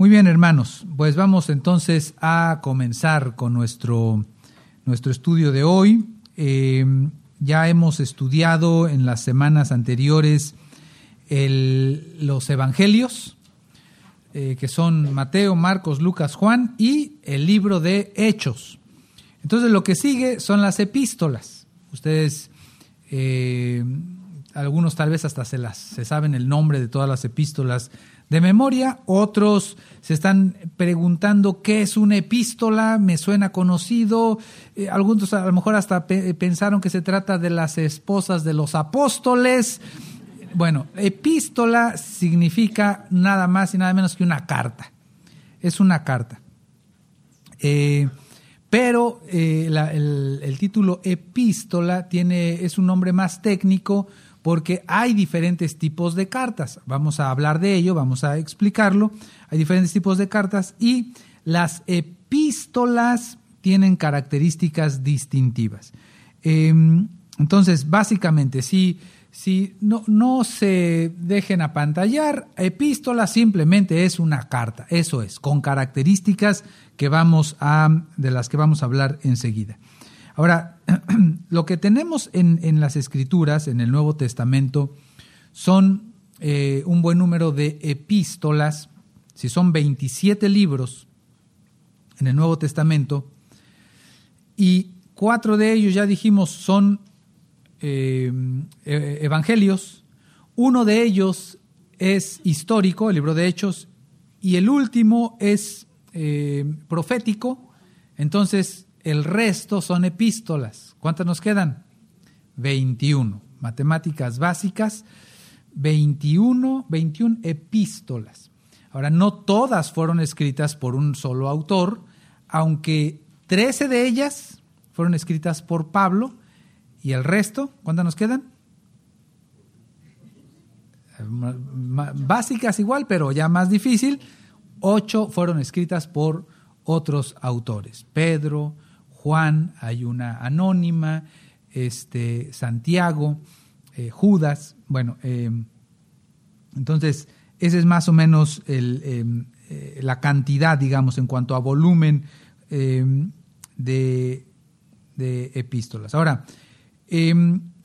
Muy bien, hermanos, pues vamos entonces a comenzar con nuestro, nuestro estudio de hoy. Eh, ya hemos estudiado en las semanas anteriores los evangelios, eh, que son Mateo, Marcos, Lucas, Juan, y el libro de Hechos. Entonces lo que sigue son las epístolas. Ustedes, eh, algunos tal vez hasta se, las, se saben el nombre de todas las epístolas de memoria, otros se están preguntando qué es una epístola, me suena conocido, eh, algunos a lo mejor hasta pensaron que se trata de las esposas de los apóstoles. Bueno, epístola significa nada más y nada menos que una carta, es una carta. Eh, pero eh, el, el, título epístola tiene, es un nombre más técnico porque hay diferentes tipos de cartas. Vamos a hablar de ello, vamos a explicarlo. Hay diferentes tipos de cartas y las epístolas tienen características distintivas. Em, entonces, básicamente, si, si no, no se dejen apantallar, epístola simplemente es una carta, eso es, con características que vamos a, de las que vamos a hablar enseguida. Ahora, lo que tenemos en, las escrituras, en el Nuevo Testamento, son eh, un buen número de epístolas, si son 27 libros en el Nuevo Testamento, y cuatro de ellos, ya dijimos, son eh, e, evangelios, uno de ellos es histórico, el libro de Hechos, y el último es eh, profético, entonces el resto son epístolas. ¿Cuántas nos quedan? 21. Matemáticas básicas, 21, 21 epístolas. Ahora, no todas fueron escritas por un solo autor, aunque 13 de ellas fueron escritas por Pablo y el resto, ¿cuántas nos quedan? Básicas igual, pero ya más difícil. Ocho fueron escritas por otros autores. Pedro, Juan, hay una anónima, este, Santiago, eh, Judas, bueno, em, entonces esa es más o menos em, eh, la cantidad, digamos, en cuanto a volumen em, de, de, epístolas. Ahora,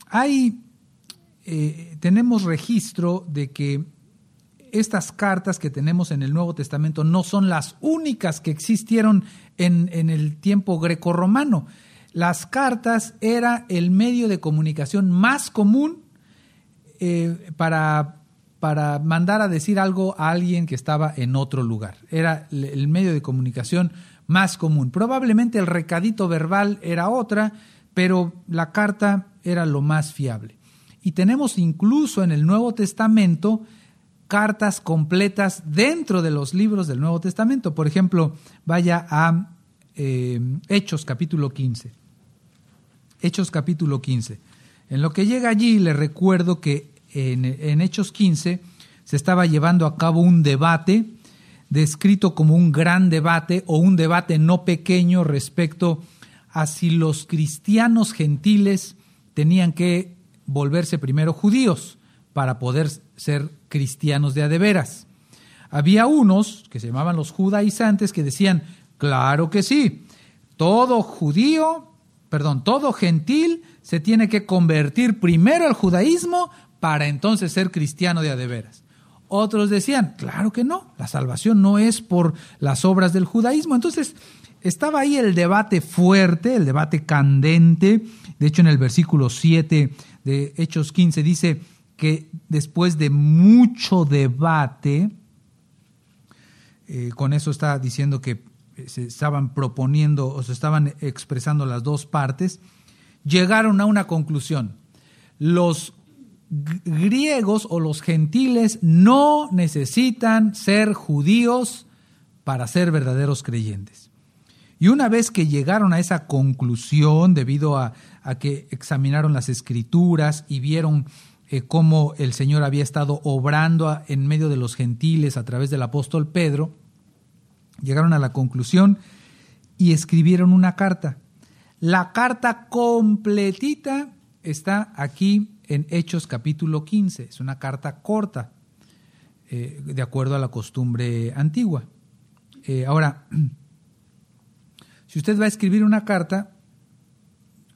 hay, eh, tenemos registro de que estas cartas que tenemos en el Nuevo Testamento no son las únicas que existieron en, el tiempo grecorromano. Las cartas era el medio de comunicación más común eh, para, para mandar a decir algo a alguien que estaba en otro lugar. Era el medio de comunicación más común. Probablemente el recadito verbal era otra, pero la carta era lo más fiable. Y tenemos incluso en el Nuevo Testamento cartas completas dentro de los libros del Nuevo Testamento. Por ejemplo, vaya a eh, Hechos capítulo 15. Hechos capítulo 15. En lo que llega allí, le recuerdo que en, en Hechos 15 se estaba llevando a cabo un debate, descrito como un gran debate o un debate no pequeño respecto a si los cristianos gentiles tenían que volverse primero judíos para poder ser cristianos de adeveras. Había unos que se llamaban los judaizantes que decían, claro que sí, todo judío, perdón, todo gentil se tiene que convertir primero al judaísmo para entonces ser cristiano de adeveras. Otros decían, claro que no, la salvación no es por las obras del judaísmo. Entonces, estaba ahí el debate fuerte, el debate candente. De hecho, en el versículo 7 de Hechos 15 dice, que después de mucho debate, eh, con eso está diciendo que se estaban proponiendo o se estaban expresando las dos partes, llegaron a una conclusión. Los griegos o los gentiles no necesitan ser judíos para ser verdaderos creyentes. Y una vez que llegaron a esa conclusión, debido a que examinaron las escrituras y vieron eh, cómo el Señor había estado obrando en medio de los gentiles a través del apóstol Pedro, llegaron a la conclusión y escribieron una carta. La carta completita está aquí en Hechos capítulo 15. Es una carta corta, eh, de acuerdo a la costumbre antigua. Eh, ahora, si usted va a escribir una carta,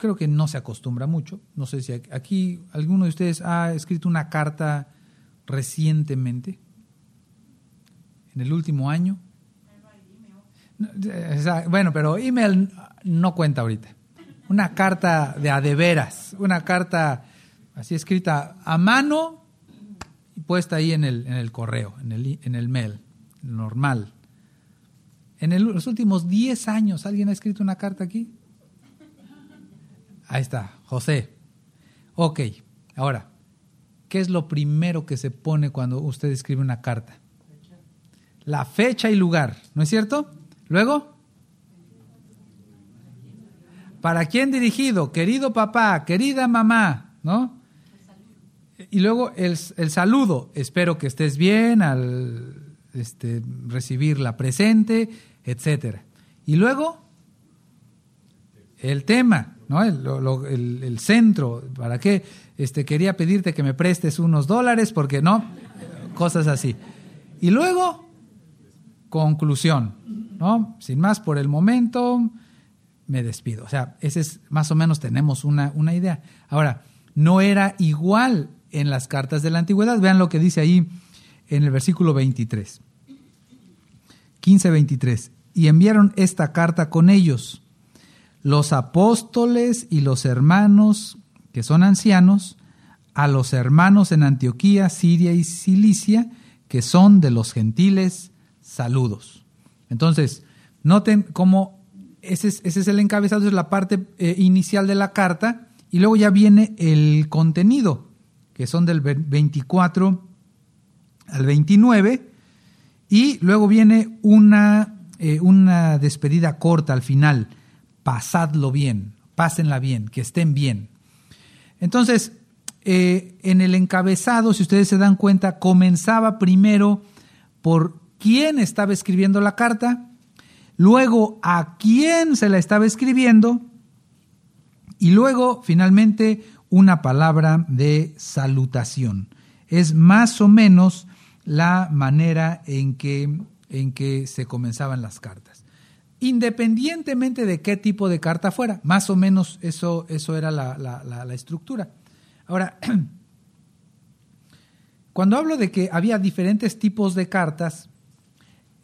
creo que no se acostumbra mucho. No sé si aquí alguno de ustedes ha escrito una carta recientemente, en el último año. Bueno, pero email no cuenta ahorita. Una carta de a de veras, una carta así escrita a mano y puesta ahí en el, en el correo, en el, en el mail, normal. En los últimos 10 años, ¿alguien ha escrito una carta aquí? Ahí está, José. Ok, ahora, ¿qué es lo primero que se pone cuando usted escribe una carta? La fecha y lugar, ¿no es cierto? Luego, ¿para quién dirigido? Querido papá, querida mamá, ¿no? Y luego el, el saludo, espero que estés bien al este, recibir la presente, etcétera. Y luego, el tema, ¿no? El, el, centro, ¿para qué? Este, quería pedirte que me prestes unos dólares, porque no, cosas así. Y luego, conclusión, ¿no? Sin más por el momento, me despido. O sea, ese es, más o menos tenemos una, una idea. Ahora, no era igual en las cartas de la antigüedad. Vean lo que dice ahí en el versículo 23. 15-23. Y enviaron esta carta con ellos, los apóstoles y los hermanos que son ancianos, a los hermanos en Antioquía, Siria y Cilicia, que son de los gentiles, saludos. Entonces, noten cómo ese es, el encabezado, es la parte eh, inicial de la carta, y luego ya viene el contenido, que son del 24 al 29, y luego viene una, eh, una despedida corta al final. Pasadlo bien, pásenla bien, que estén bien. Entonces, eh, en el encabezado, si ustedes se dan cuenta, comenzaba primero por quién estaba escribiendo la carta, luego a quién se la estaba escribiendo y luego finalmente una palabra de salutación. Es más o menos la manera en que, en que se comenzaban las cartas. Independientemente de qué tipo de carta fuera, más o menos eso, eso era la, la, estructura. Ahora, cuando hablo de que había diferentes tipos de cartas,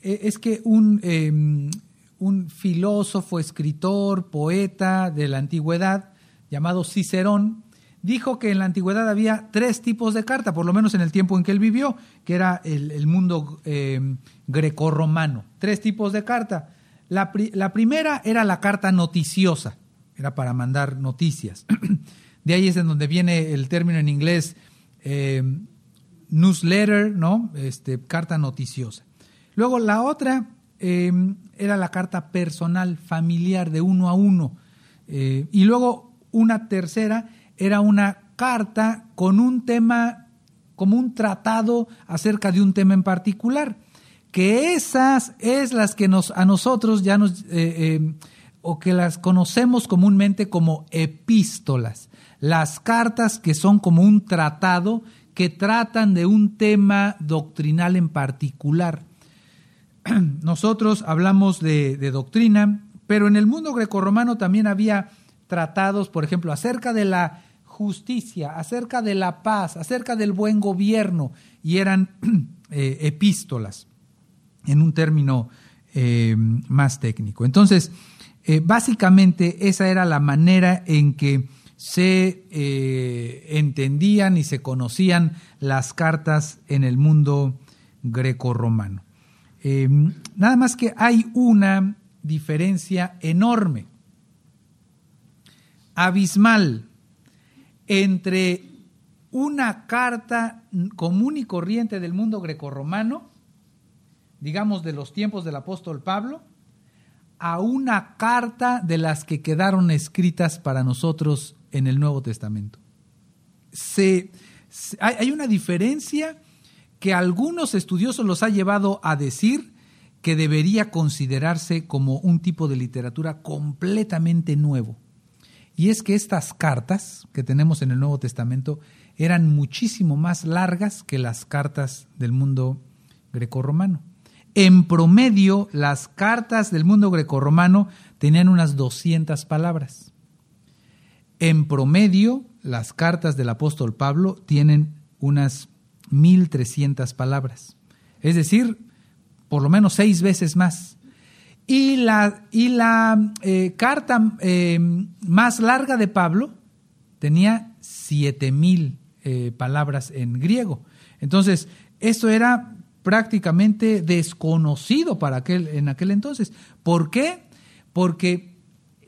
e, es que un, em, un filósofo, escritor, poeta de la antigüedad, llamado Cicerón, dijo que en la antigüedad había tres tipos de carta, por lo menos en el tiempo en que él vivió, que era el, mundo eh, grecorromano. Tres tipos de carta. La, primera era la carta noticiosa, era para mandar noticias. De ahí es en donde viene el término en inglés eh, newsletter, ¿no? Este, carta noticiosa. Luego la otra eh, era la carta personal, familiar, de uno a uno. y luego una tercera era una carta con un tema, como un tratado acerca de un tema en particular, que esas es las que nos, a nosotros ya nos, eh, eh, o que las conocemos comúnmente como epístolas, las cartas que son como un tratado que tratan de un tema doctrinal en particular. Nosotros hablamos de, doctrina, pero en el mundo grecorromano también había tratados, por ejemplo, acerca de la justicia, acerca de la paz, acerca del buen gobierno, y eran eh, epístolas, en un término eh, más técnico. Entonces, eh, básicamente esa era la manera en que se entendían y se conocían las cartas en el mundo greco-romano. nada más que hay una diferencia enorme, abismal, entre una carta común y corriente del mundo grecorromano, digamos de los tiempos del apóstol Pablo, a una carta de las que quedaron escritas para nosotros en el Nuevo Testamento. hay una diferencia que algunos estudiosos los ha llevado a decir que debería considerarse como un tipo de literatura completamente nuevo. Y es que estas cartas que tenemos en el Nuevo Testamento eran muchísimo más largas que las cartas del mundo grecorromano. En promedio, las cartas del mundo grecorromano tenían unas 200 palabras. En promedio, las cartas del apóstol Pablo tienen unas 1300 palabras. Es decir, por lo menos seis veces más. Y la, y la eh, carta eh, más larga de Pablo tenía 7000 eh, palabras en griego. Entonces, esto era prácticamente desconocido para aquel, en aquel entonces. ¿Por qué? Porque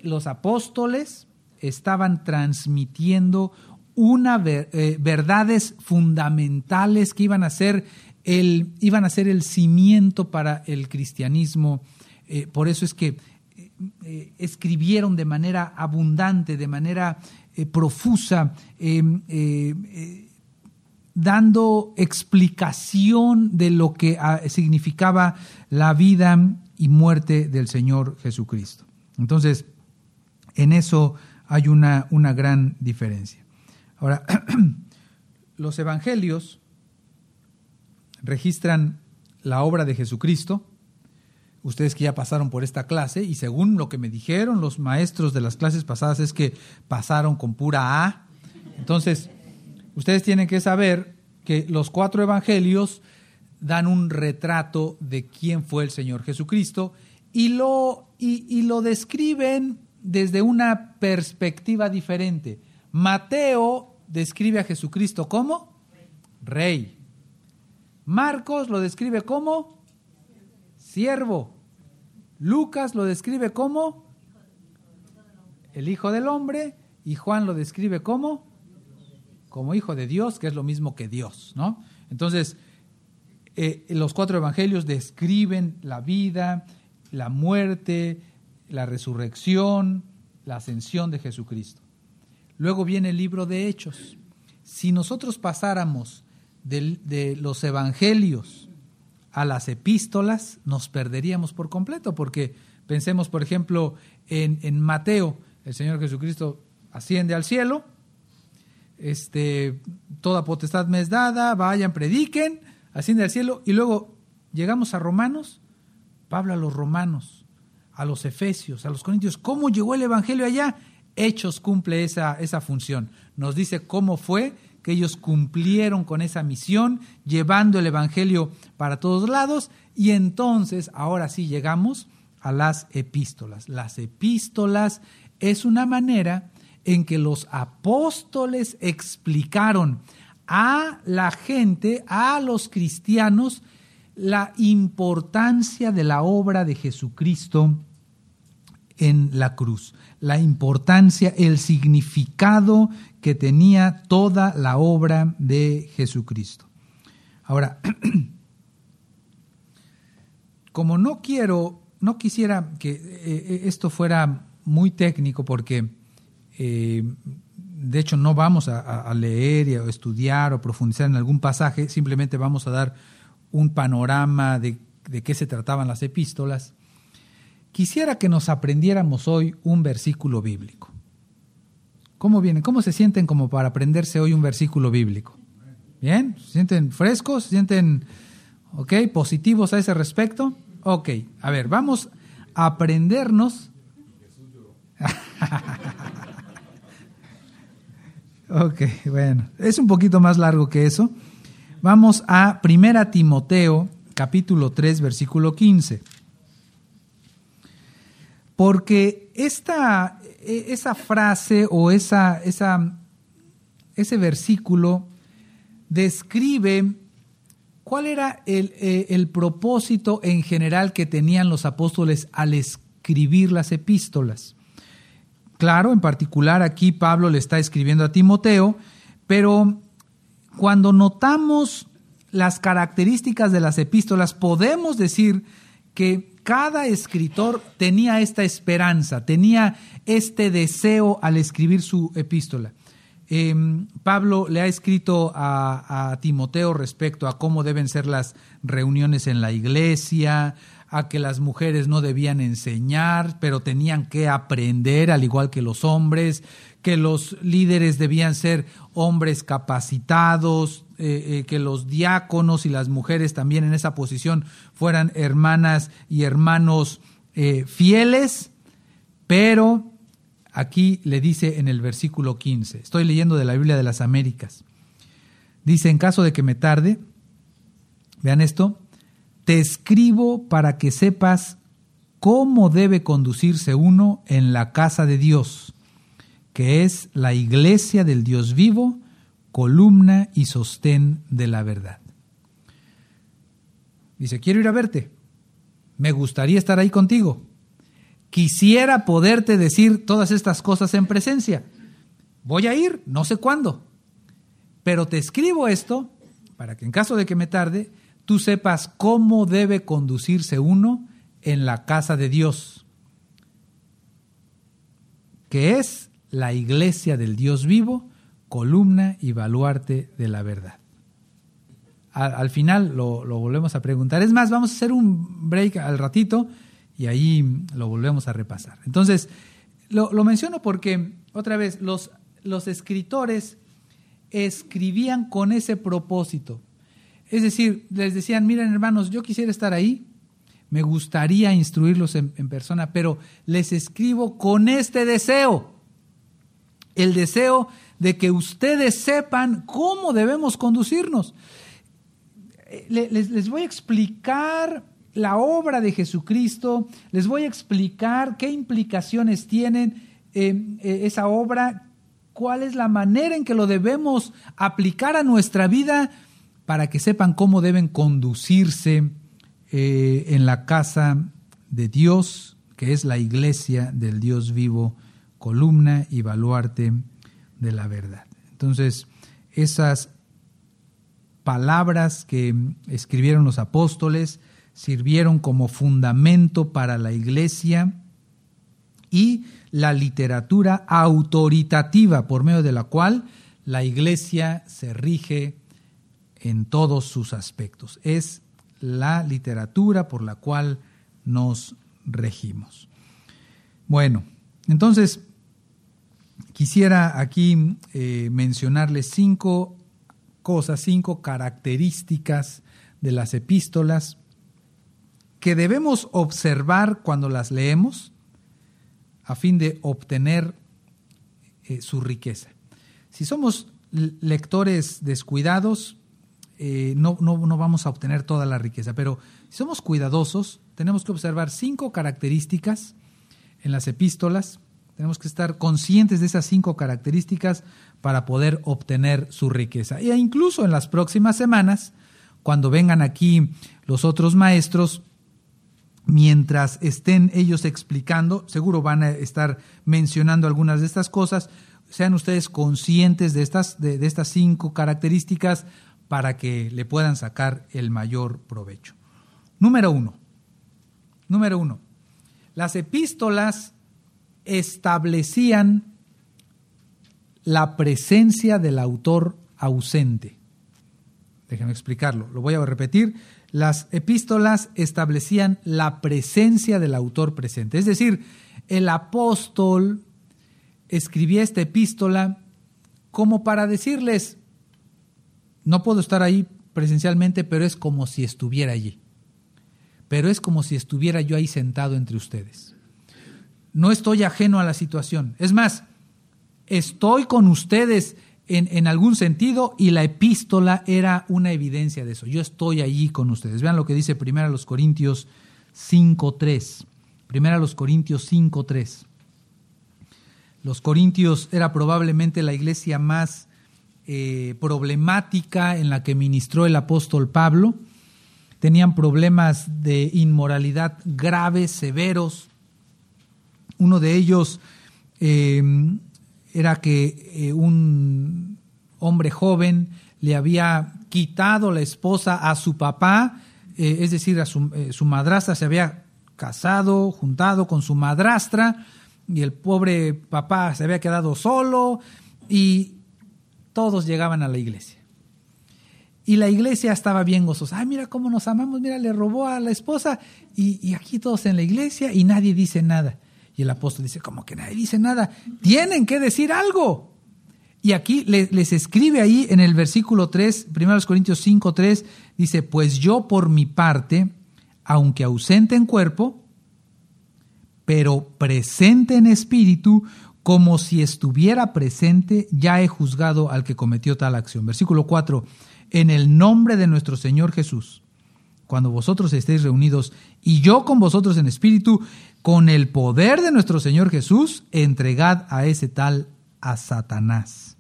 los apóstoles estaban transmitiendo una eh, verdades fundamentales que iban a ser el, iban a ser el cimiento para el cristianismo. Eh, por eso es que escribieron de manera abundante, de manera eh, profusa, eh, eh, dando explicación de lo que ah, significaba la vida y muerte del Señor Jesucristo. Entonces, en eso hay una, una gran diferencia. Ahora, los evangelios registran la obra de Jesucristo, ustedes que ya pasaron por esta clase y según lo que me dijeron los maestros de las clases pasadas es que pasaron con pura A. Entonces, ustedes tienen que saber que los cuatro evangelios dan un retrato de quién fue el Señor Jesucristo y lo, y, lo describen desde una perspectiva diferente. Mateo describe a Jesucristo como rey. Marcos lo describe como siervo. Lucas lo describe como el Hijo del Hombre y Juan lo describe como como Hijo de Dios, que es lo mismo que Dios, ¿no? Entonces, eh, los cuatro evangelios describen la vida, la muerte, la resurrección, la ascensión de Jesucristo. Luego viene el libro de Hechos. Si nosotros pasáramos de los evangelios a las epístolas, nos perderíamos por completo, porque pensemos, por ejemplo, en, Mateo, el Señor Jesucristo asciende al cielo, este, toda potestad me es dada, vayan, prediquen, asciende al cielo, y luego llegamos a Romanos, Pablo a los romanos, a los efesios, a los corintios, ¿cómo llegó el Evangelio allá? Hechos cumple esa, esa función. Nos dice cómo fue que ellos cumplieron con esa misión, llevando el Evangelio para todos lados, y entonces ahora sí llegamos a las epístolas. Las epístolas es una manera en que los apóstoles explicaron a la gente, a los cristianos, la importancia de la obra de Jesucristo en la cruz, la importancia, el significado que tenía toda la obra de Jesucristo. Ahora, como no quiero, no quisiera que eh, eh, esto fuera muy técnico porque eh, de hecho no vamos a, leer o estudiar o profundizar en algún pasaje, simplemente vamos a dar un panorama de, de qué se trataban las epístolas. Quisiera que nos aprendiéramos hoy un versículo bíblico. ¿Cómo vienen? ¿Cómo se sienten como para aprenderse hoy un versículo bíblico? ¿Bien? ¿Se sienten frescos? ¿Se sienten, ok, positivos a ese respecto? Ok, a ver, vamos a aprendernos. ok, bueno, es un poquito más largo que eso. Vamos a 1 Timoteo, capítulo 3, versículo 15. Porque esta, e, esa frase o esa, esa, ese versículo describe cuál era el, e, el, propósito en general que tenían los apóstoles al escribir las epístolas. Claro, en particular aquí Pablo le está escribiendo a Timoteo, pero cuando notamos las características de las epístolas, podemos decir que cada escritor tenía esta esperanza, tenía este deseo al escribir su epístola. Em, Pablo le ha escrito a, Timoteo respecto a cómo deben ser las reuniones en la iglesia, a que las mujeres no debían enseñar, pero tenían que aprender al igual que los hombres, que los líderes debían ser hombres capacitados, eh, eh, que los diáconos y las mujeres también en esa posición fueran hermanas y hermanos eh, fieles, pero aquí le dice en el versículo 15, estoy leyendo de la Biblia de las Américas, dice, en caso de que me tarde, vean esto, te escribo para que sepas cómo debe conducirse uno en la casa de Dios, que es la iglesia del Dios vivo, columna y sostén de la verdad. Dice, quiero ir a verte, me gustaría estar ahí contigo, quisiera poderte decir todas estas cosas en presencia. Voy a ir, no sé cuándo, pero te escribo esto para que en caso de que me tarde, tú sepas cómo debe conducirse uno en la casa de Dios, que es la iglesia del Dios vivo, columna y baluarte de la verdad. Al, final lo, volvemos a preguntar. Es más, vamos a hacer un break al ratito y ahí lo volvemos a repasar. Entonces, lo, menciono porque, otra vez, los, escritores escribían con ese propósito. Es decir, les decían, miren hermanos, yo quisiera estar ahí, me gustaría instruirlos en, persona, pero les escribo con este deseo, el deseo de que ustedes sepan cómo debemos conducirnos. Les, voy a explicar la obra de Jesucristo, les voy a explicar qué implicaciones tiene eh, eh, esa obra, cuál es la manera en que lo debemos aplicar a nuestra vida para que sepan cómo deben conducirse eh, en la casa de Dios, que es la iglesia del Dios vivo, columna y baluarte de la verdad. Entonces, esas palabras que escribieron los apóstoles sirvieron como fundamento para la iglesia y la literatura autoritativa por medio de la cual la iglesia se rige en todos sus aspectos. Es la literatura por la cual nos regimos. Bueno, entonces quisiera aquí eh, mencionarles cinco cosas, cinco características de las epístolas que debemos observar cuando las leemos a fin de obtener eh, su riqueza. Si somos lectores descuidados, eh, no, no, no, vamos a obtener toda la riqueza. Pero si somos cuidadosos, tenemos que observar cinco características en las epístolas. Tenemos que estar conscientes de esas cinco características para poder obtener su riqueza. E incluso en las próximas semanas, cuando vengan aquí los otros maestros, mientras estén ellos explicando, seguro van a estar mencionando algunas de estas cosas, sean ustedes conscientes de estas, de estas cinco características para que le puedan sacar el mayor provecho. Número uno. Número uno. Las epístolas establecían la presencia del autor ausente. Déjenme explicarlo, lo voy a repetir. Las epístolas establecían la presencia del autor presente. Es decir, el apóstol escribía esta epístola como para decirles, no puedo estar ahí presencialmente, pero es como si estuviera allí. Pero es como si estuviera yo ahí sentado entre ustedes. No estoy ajeno a la situación. Es más, estoy con ustedes en, en, algún sentido y la epístola era una evidencia de eso. Yo estoy allí con ustedes. Vean lo que dice primero los Corintios 5.3. Primero los Corintios 5.3. Los Corintios era probablemente la iglesia más eh, problemática en la que ministró el apóstol Pablo. Tenían problemas de inmoralidad graves, severos. Uno de ellos eh, era que eh, un hombre joven le había quitado la esposa a su papá, es decir, a su, su madrastra se había casado, juntado con su madrastra, y el pobre papá se había quedado solo, y todos llegaban a la iglesia. Y la iglesia estaba bien gozosa. Ay, mira cómo nos amamos, mira, le robó a la esposa y, aquí todos en la iglesia y nadie dice nada. Y el apóstol dice, como que nadie dice nada? Tienen que decir algo. Y aquí les escribe ahí en el versículo 3, 1 Corintios 5, 3, dice, pues yo por mi parte, aunque ausente en cuerpo, pero presente en espíritu, como si estuviera presente, ya he juzgado al que cometió tal acción. Versículo 4, en el nombre de nuestro Señor Jesús, cuando vosotros estéis reunidos y yo con vosotros en espíritu, con el poder de nuestro Señor Jesús, entregad a ese tal a Satanás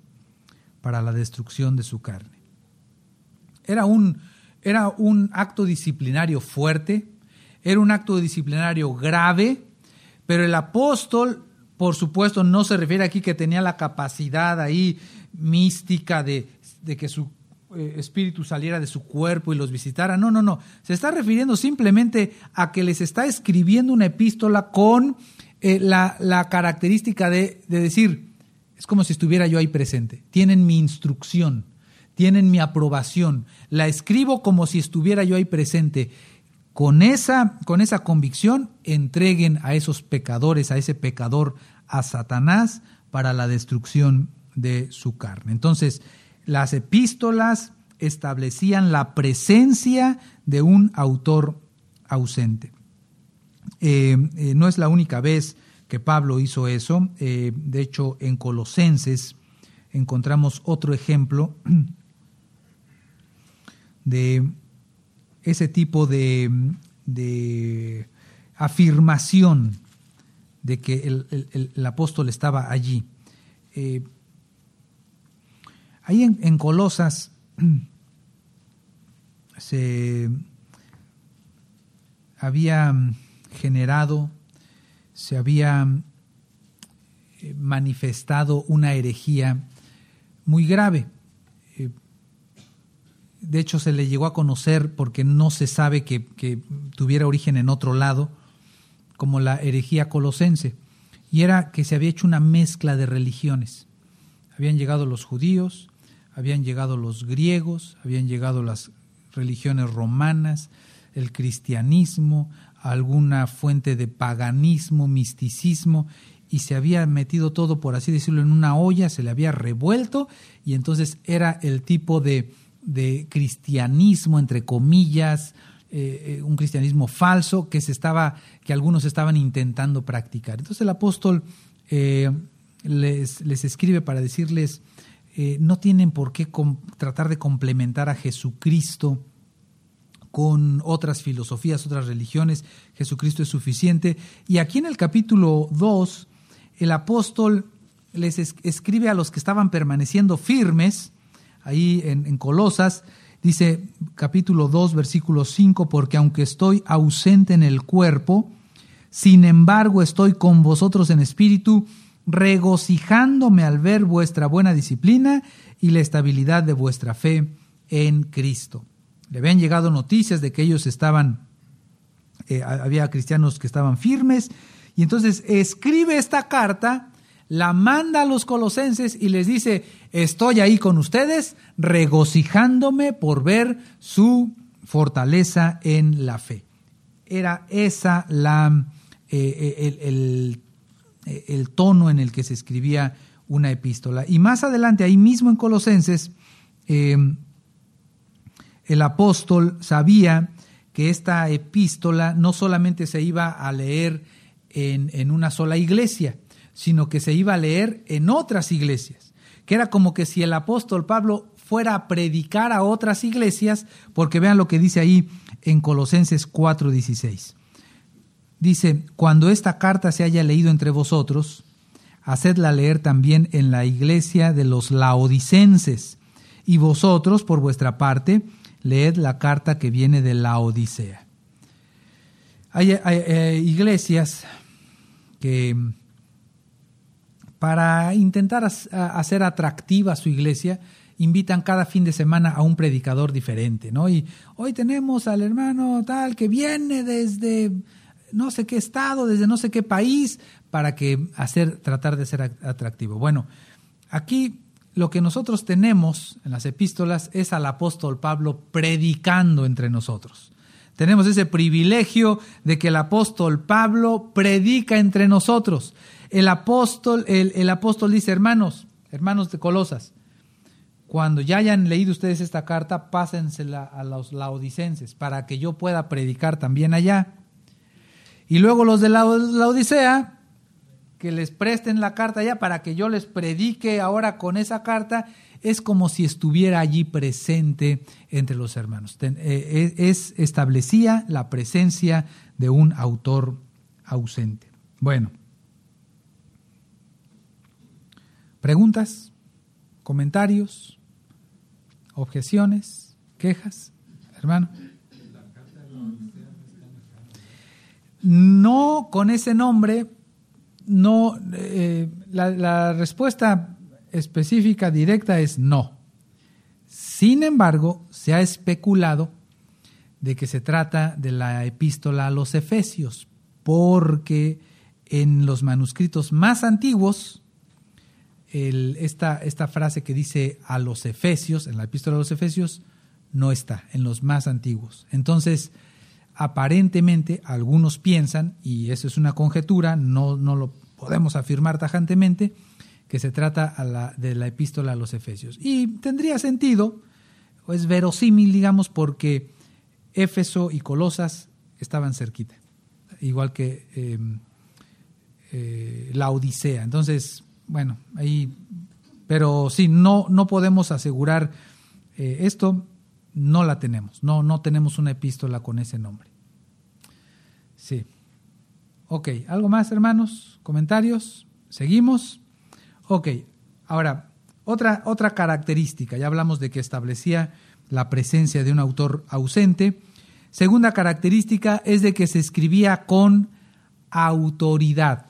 para la destrucción de su carne. Era un, era un acto disciplinario fuerte, era un acto disciplinario grave, pero el apóstol, por supuesto, no se refiere aquí que tenía la capacidad ahí mística de, que su eh, espíritu saliera de su cuerpo y los visitara. No, no, no. Se está refiriendo simplemente a que les está escribiendo una epístola con eh, la, característica de decir, es como si estuviera yo ahí presente. Tienen mi instrucción, tienen mi aprobación. La escribo como si estuviera yo ahí presente. Con esa, con esa convicción, entreguen a esos pecadores, a ese pecador, a Satanás para la destrucción de su carne. Entonces, las epístolas establecían la presencia de un autor ausente. Eh, eh, no es la única vez que Pablo hizo eso. Eh, de hecho, en Colosenses encontramos otro ejemplo de ese tipo de, afirmación de que el, apóstol estaba allí. Ahí en, Colosas se había generado, se había eh, manifestado una herejía muy grave. De hecho, se le llegó a conocer porque no se sabe que, tuviera origen en otro lado, como la herejía colosense, y era que se había hecho una mezcla de religiones. Habían llegado los judíos, habían llegado los griegos, habían llegado las religiones romanas, el cristianismo, alguna fuente de paganismo, misticismo, y se había metido todo, por así decirlo, en una olla, se le había revuelto, y entonces era el tipo de, cristianismo, entre comillas, eh, eh, un cristianismo falso que se estaba, que algunos estaban intentando practicar. Entonces el apóstol eh, les, les escribe para decirles, no tienen por qué tratar de complementar a Jesucristo con otras filosofías, otras religiones. Jesucristo es suficiente. Y aquí en el capítulo 2, el apóstol les escribe a los que estaban permaneciendo firmes, ahí en, Colosas, dice capítulo 2, versículo 5, porque aunque estoy ausente en el cuerpo, sin embargo estoy con vosotros en espíritu, regocijándome al ver vuestra buena disciplina y la estabilidad de vuestra fe en Cristo. Le habían llegado noticias de que ellos estaban, eh, había cristianos que estaban firmes, y entonces escribe esta carta, la manda a los colosenses y les dice, estoy ahí con ustedes, regocijándome por ver su fortaleza en la fe. Era esa la, eh, el, el eh, el tono en el que se escribía una epístola. Y más adelante, ahí mismo en Colosenses, em, el apóstol sabía que esta epístola no solamente se iba a leer en, en, una sola iglesia, sino que se iba a leer en otras iglesias, que era como que si el apóstol Pablo fuera a predicar a otras iglesias, porque vean lo que dice ahí en Colosenses 4:16. Dice, cuando esta carta se haya leído entre vosotros, hacedla leer también en la iglesia de los laodicenses, y vosotros, por vuestra parte, leed la carta que viene de la Odisea. Hay, iglesias que para intentar hacer atractiva su iglesia, invitan cada fin de semana a un predicador diferente, ¿no? Y hoy tenemos al hermano tal que viene desde no sé qué estado, desde no sé qué país, para que hacer, tratar de ser atractivo. Bueno, aquí lo que nosotros tenemos en las epístolas es al apóstol Pablo predicando entre nosotros. Tenemos ese privilegio de que el apóstol Pablo predica entre nosotros. El apóstol, el, el apóstol dice, hermanos, hermanos de Colosas, cuando ya hayan leído ustedes esta carta, pásensela a los laodicenses para que yo pueda predicar también allá. Y luego los de la, que les presten la carta allá para que yo les predique ahora con esa carta, es como si estuviera allí presente entre los hermanos. Eh, es, establecía la presencia de un autor ausente. Bueno. ¿Preguntas? ¿Comentarios? objeciones, quejas, hermano. No con ese nombre, no, eh, la, respuesta específica, directa es no. Sin embargo, se ha especulado de que se trata de la epístola a los Efesios, porque en los manuscritos más antiguos, esta, esta frase que dice a los Efesios, en la epístola a los Efesios, no está en los más antiguos. Entonces, aparentemente, algunos piensan, y eso es una conjetura, no, no lo podemos afirmar tajantemente, que se trata de la epístola a los Efesios. Y tendría sentido, es verosímil, digamos, porque Éfeso y Colosas estaban cerquita, igual que eh, eh, la Odisea. Entonces, bueno, ahí, pero sí, no, no podemos asegurar eh, esto, no la tenemos, no, no tenemos una epístola con ese nombre. Sí. Ok, ¿algo más, hermanos? ¿Comentarios? ¿Seguimos? Ok, ahora, otra, otra característica, ya hablamos de que establecía la presencia de un autor ausente. Segunda característica es de que se escribía con autoridad.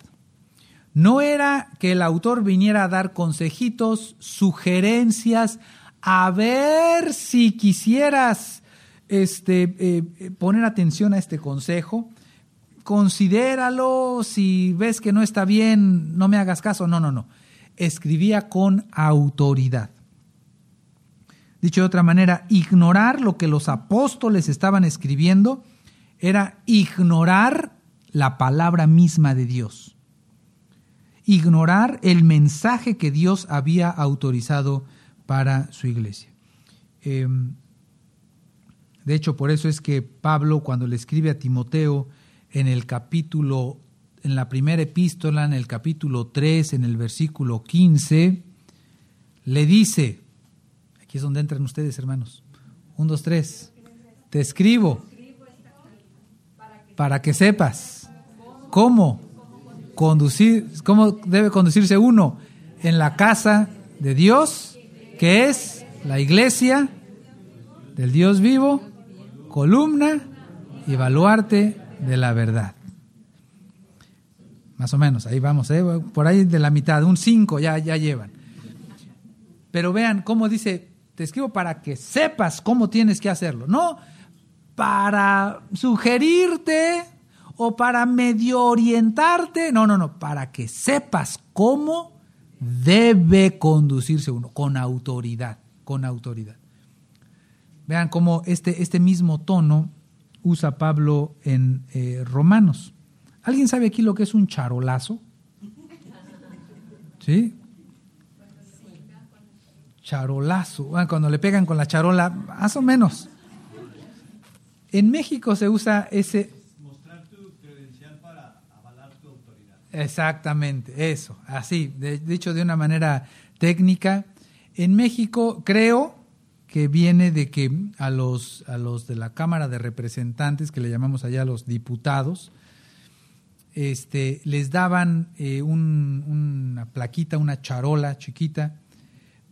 No era que el autor viniera a dar consejitos, sugerencias, a ver si quisieras este, eh, poner atención a este consejo, considéralo, si ves que no está bien, no me hagas caso. No, no, no. Escribía con autoridad. Dicho de otra manera, ignorar lo que los apóstoles estaban escribiendo era ignorar la palabra misma de Dios ignorar el mensaje que Dios había autorizado para su iglesia. Em, de hecho, por eso es que Pablo, cuando le escribe a Timoteo en el capítulo, en la primera epístola, en el capítulo 3, en el versículo 15, le dice, aquí es donde entran ustedes, hermanos, 1, 2, 3, te escribo para que sepas cómo conducir, cómo debe conducirse uno en la casa de Dios, que es la iglesia del Dios vivo, columna y baluarte de la verdad. Más o menos, ahí vamos, ¿eh? por ahí de la mitad, un 5 ya, ya llevan. Pero vean cómo dice, te escribo para que sepas cómo tienes que hacerlo, no para sugerirte o para medio orientarte, no, no, no, para que sepas cómo debe conducirse uno, con autoridad, con autoridad. Vean cómo este, este mismo tono usa Pablo en eh, Romanos. ¿Alguien sabe aquí lo que es un charolazo? ¿Sí? Charolazo. cuando le pegan con la charola, más o menos. En México se usa ese, Exactamente, eso, así, dicho de una manera técnica. En México creo que viene de que a los, a los de la Cámara de Representantes, que le llamamos allá los diputados, este, les daban eh, una plaquita, una charola chiquita,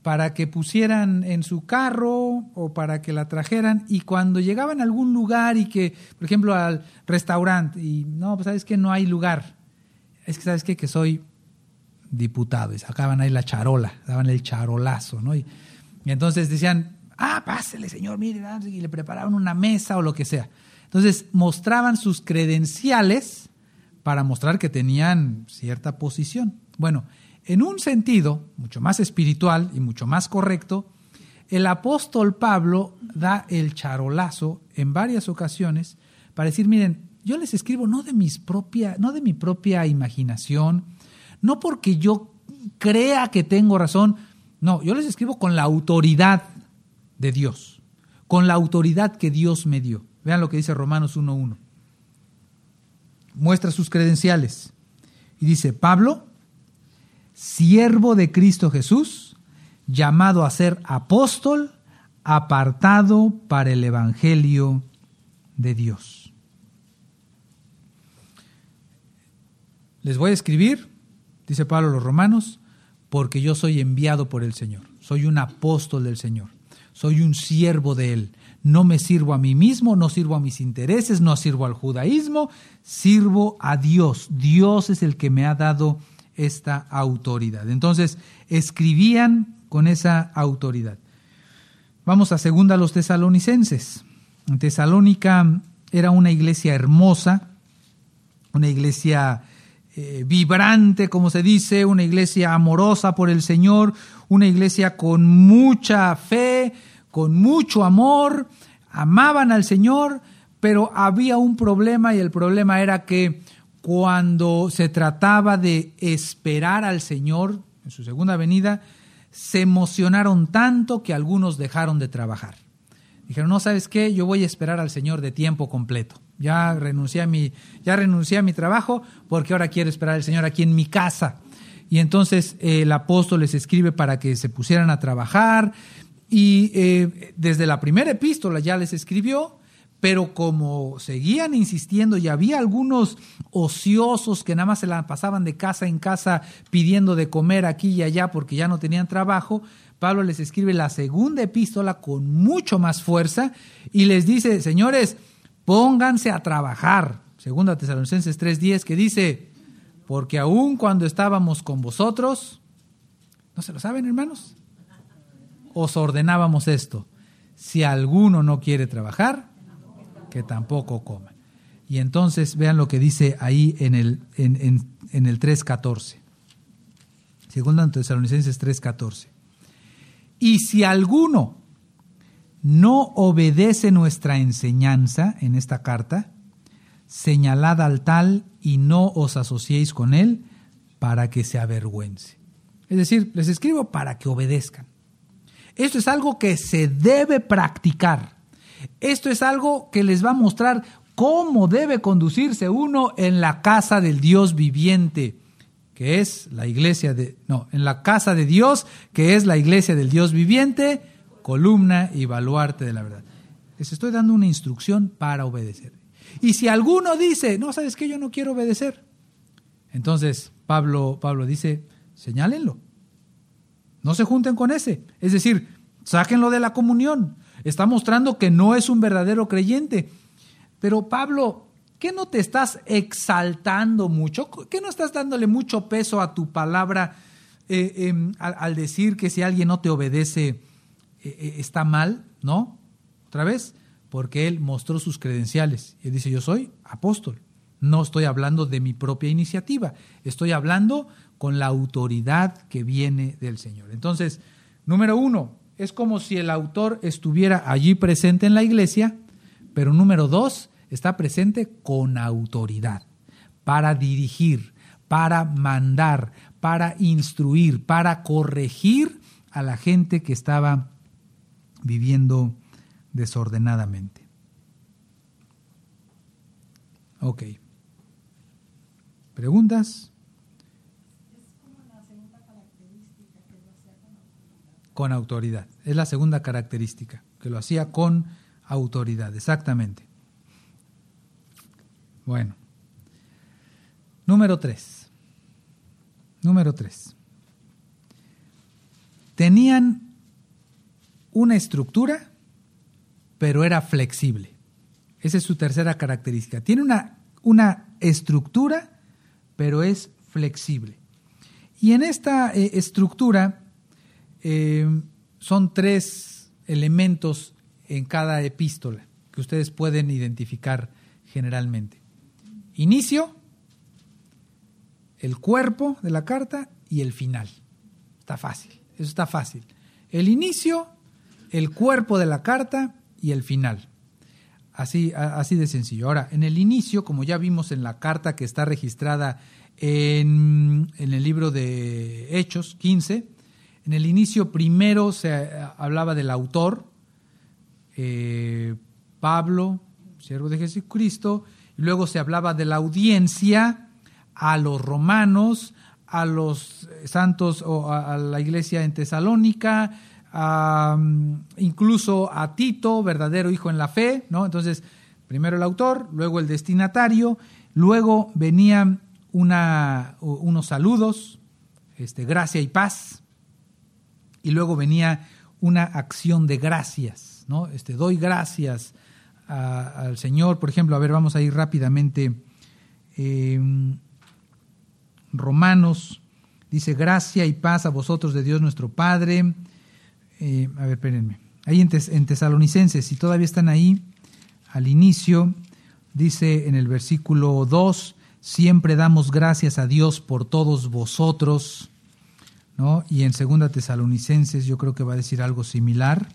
para que pusieran en su carro o para que la trajeran y cuando llegaban a algún lugar y que, por ejemplo, al restaurante y no, pues sabes que no hay lugar, es que sabes qué, que soy diputado y sacaban ahí la charola, daban el charolazo, ¿no? Y, entonces decían, ah, pásele, señor, mire, y le preparaban una mesa o lo que sea. Entonces mostraban sus credenciales para mostrar que tenían cierta posición. Bueno, en un sentido mucho más espiritual y mucho más correcto, el apóstol Pablo da el charolazo en varias ocasiones para decir, miren, yo les escribo no de mis propia, no de mi propia imaginación, no porque yo crea que tengo razón. No, yo les escribo con la autoridad de Dios, con la autoridad que Dios me dio. Vean lo que dice Romanos 1.1. Muestra sus credenciales. Y dice, Pablo, siervo de Cristo Jesús, llamado a ser apóstol, apartado para el Evangelio de Dios. Les voy a escribir, dice Pablo a los romanos, porque yo soy enviado por el Señor, soy un apóstol del Señor, soy un siervo de Él. No me sirvo a mí mismo, no sirvo a mis intereses, no sirvo al judaísmo, sirvo a Dios. Dios es el que me ha dado esta autoridad. Entonces, escribían con esa autoridad. Vamos a segunda los tesalonicenses. En Tesalónica era una iglesia hermosa, una iglesia eh, vibrante, como se dice, una iglesia amorosa por el Señor, una iglesia con mucha fe, con mucho amor, amaban al Señor, pero había un problema y el problema era que cuando se trataba de esperar al Señor en su segunda venida, se emocionaron tanto que algunos dejaron de trabajar. Dijeron, no, ¿sabes qué? Yo voy a esperar al Señor de tiempo completo. Ya renuncié a mi, ya renuncié a mi trabajo porque ahora quiero esperar al Señor aquí en mi casa. Y entonces eh, el apóstol les escribe para que se pusieran a trabajar y eh, desde la primera epístola ya les escribió pero como seguían insistiendo y había algunos ociosos que nada más se la pasaban de casa en casa pidiendo de comer aquí y allá porque ya no tenían trabajo, Pablo les escribe la segunda epístola con mucho más fuerza y les dice, señores, pónganse a trabajar. Segunda Tesalonicenses 3:10 que dice, porque aun cuando estábamos con vosotros, ¿no se lo saben hermanos? Os ordenábamos esto, si alguno no quiere trabajar, que tampoco coma. Y entonces vean lo que dice ahí en el, en, en, el 3.14. Segunda Tesalonicenses 3.14. Y si alguno no obedece nuestra enseñanza en esta carta, señalad al tal y no os asociéis con él para que se avergüence. Es decir, les escribo para que obedezcan. Esto es algo que se debe practicar. Esto es algo que les va a mostrar cómo debe conducirse uno en la casa del Dios viviente, que es la iglesia de, no, en la casa de Dios, que es la iglesia del Dios viviente, columna y baluarte de la verdad. Les estoy dando una instrucción para obedecer. Y si alguno dice, no, sabes que yo no quiero obedecer, entonces Pablo, Pablo dice, señálenlo. No se junten con ese. Es decir, sáquenlo de la comunión está mostrando que no es un verdadero creyente. Pero Pablo, ¿qué no te estás exaltando mucho? ¿Qué no estás dándole mucho peso a tu palabra eh, em, al, decir que si alguien no te obedece eh, eh, está mal? ¿No? Otra vez, porque él mostró sus credenciales. Él dice, yo soy apóstol. No estoy hablando de mi propia iniciativa, estoy hablando con la autoridad que viene del Señor. Entonces, número uno, es como si el autor estuviera allí presente en la iglesia, pero número dos, está presente con autoridad para dirigir, para mandar, para instruir, para corregir a la gente que estaba viviendo desordenadamente. Ok. ¿Preguntas? con autoridad. Es la segunda característica, que lo hacía con autoridad, exactamente. Bueno. Número tres. Número tres. Tenían una estructura, pero era flexible. Esa es su tercera característica. Tiene una, una estructura, pero es flexible. Y en esta eh, estructura eh, son tres elementos en cada epístola que ustedes pueden identificar generalmente. Inicio, el cuerpo de la carta y el final. Está fácil, eso está fácil. El inicio, el cuerpo de la carta y el final. Así, así de sencillo. Ahora, en el inicio, como ya vimos en la carta que está registrada en, el libro de Hechos 15, en el inicio primero se hablaba del autor, eh, Pablo, siervo de Jesucristo, y luego se hablaba de la audiencia a los romanos, a los santos o a la iglesia en Tesalónica, incluso a Tito, verdadero hijo en la fe, ¿no? Entonces, primero el autor, luego el destinatario, luego venían una, unos saludos, este, gracia y paz, y luego venía una acción de gracias, ¿no? Este, doy gracias al Señor, por ejemplo, a ver, vamos a ir rápidamente. Em, Romanos dice, gracia y paz a vosotros de Dios nuestro Padre eh, a ver, espérenme, ahí en, en Tesalonicenses, si todavía están ahí, al inicio, dice en el versículo 2, siempre damos gracias a Dios por todos vosotros, ¿no? Y en segunda Tesalonicenses yo creo que va a decir algo similar.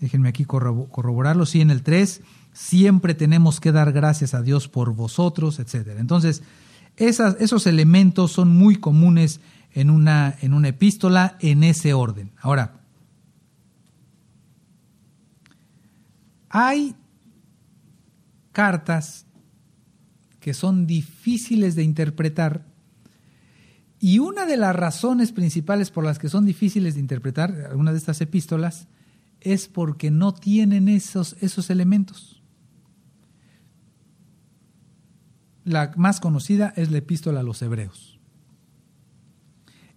Déjenme aquí corroborarlo. Sí, en el 3, siempre tenemos que dar gracias a Dios por vosotros, etc. Entonces, esos elementos son muy comunes en una, en una epístola en ese orden. Ahora, Hay cartas que son difíciles de interpretar y una de las razones principales por las que son difíciles de interpretar algunas de estas epístolas es porque no tienen esos, esos elementos. La más conocida es la epístola a los hebreos.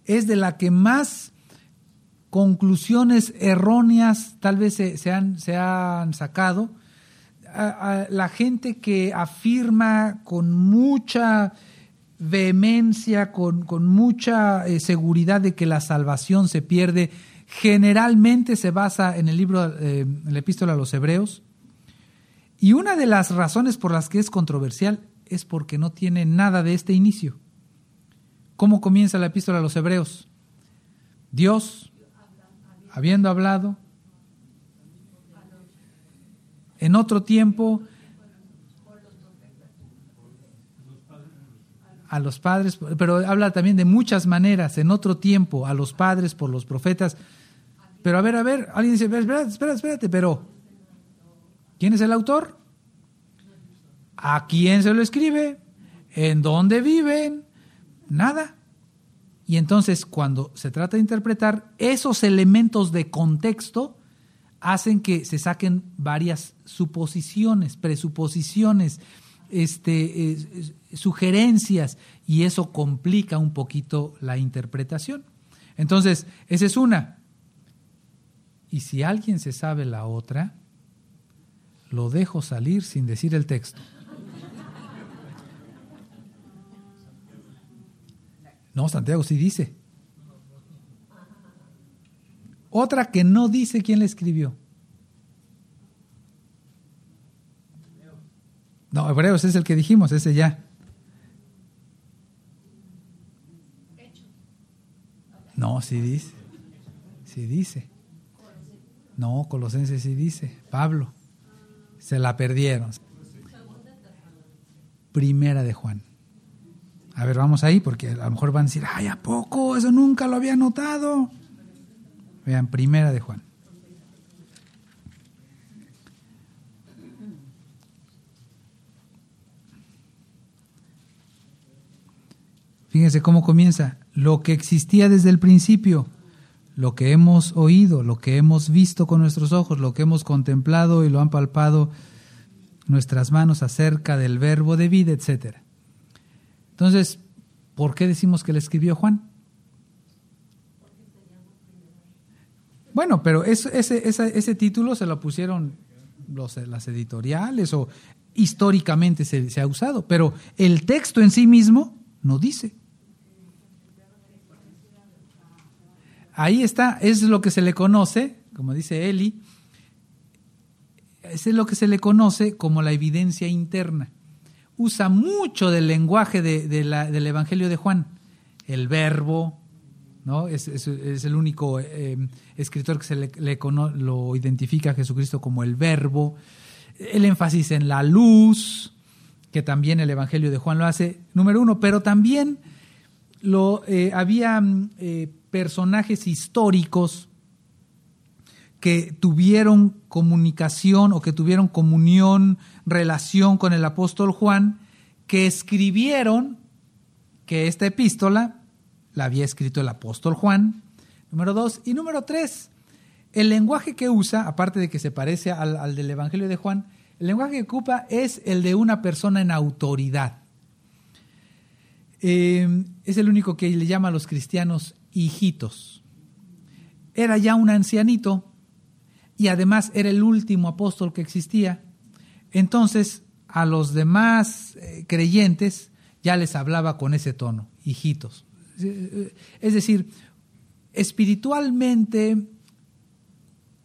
Es de la que más conclusiones erróneas tal vez se, han, se han, sacado. la gente que afirma con mucha vehemencia, con, con mucha eh, seguridad de que la salvación se pierde, generalmente se basa en el libro, eh, en la epístola a los hebreos. Y una de las razones por las que es controversial es porque no tiene nada de este inicio. ¿Cómo comienza la epístola a los hebreos? Dios habiendo hablado en otro tiempo a los padres, pero habla también de muchas maneras, en otro tiempo, a los padres por los profetas. Pero a ver, a ver, alguien dice, espérate, espérate, espérate, pero ¿quién es el autor? ¿A quién se lo escribe? ¿En dónde viven? Nada. Y entonces cuando se trata de interpretar, esos elementos de contexto hacen que se saquen varias suposiciones, presuposiciones, este, sugerencias, y eso complica un poquito la interpretación. Entonces, esa es una. Y si alguien se sabe la otra, lo dejo salir sin decir el texto. No, Santiago sí dice. Otra que no dice quién la escribió. No, Hebreos es el que dijimos, ese ya. No, sí dice. Sí dice. No, Colosenses sí dice. Pablo. Se la perdieron. Primera de Juan. A ver, vamos ahí, porque a lo mejor van a decir, ay, ¿a poco? Eso nunca lo había notado. Vean, primera de Juan. Fíjense cómo comienza. Lo que existía desde el principio, lo que hemos oído, lo que hemos visto con nuestros ojos, lo que hemos contemplado y lo han palpado nuestras manos acerca del verbo de vida, etcétera. Entonces, ¿por qué decimos que le escribió Juan? Bueno, pero ese, ese, título se lo pusieron los, las editoriales o históricamente se, se ha usado, pero el texto en sí mismo no dice. Ahí está, es lo que se le conoce, como dice Eli, es lo que se le conoce como la evidencia interna usa mucho del lenguaje de, del Evangelio de Juan, el verbo, ¿no? Es, el único eh, escritor que se le, lo identifica a Jesucristo como el verbo. el énfasis en la luz, que también el Evangelio de Juan lo hace, número uno, pero también lo, eh, había eh, personajes históricos que tuvieron comunicación o que tuvieron comunión, relación con el apóstol Juan, que escribieron que esta epístola la había escrito el apóstol Juan, número dos, y número tres, el lenguaje que usa, aparte de que se parece al, del Evangelio de Juan, el lenguaje que ocupa es el de una persona en autoridad. Eh, es el único que le llama a los cristianos hijitos. Era ya un ancianito y además era el último apóstol que existía. Entonces a los demás eh, creyentes ya les hablaba con ese tono, hijitos. Es decir, espiritualmente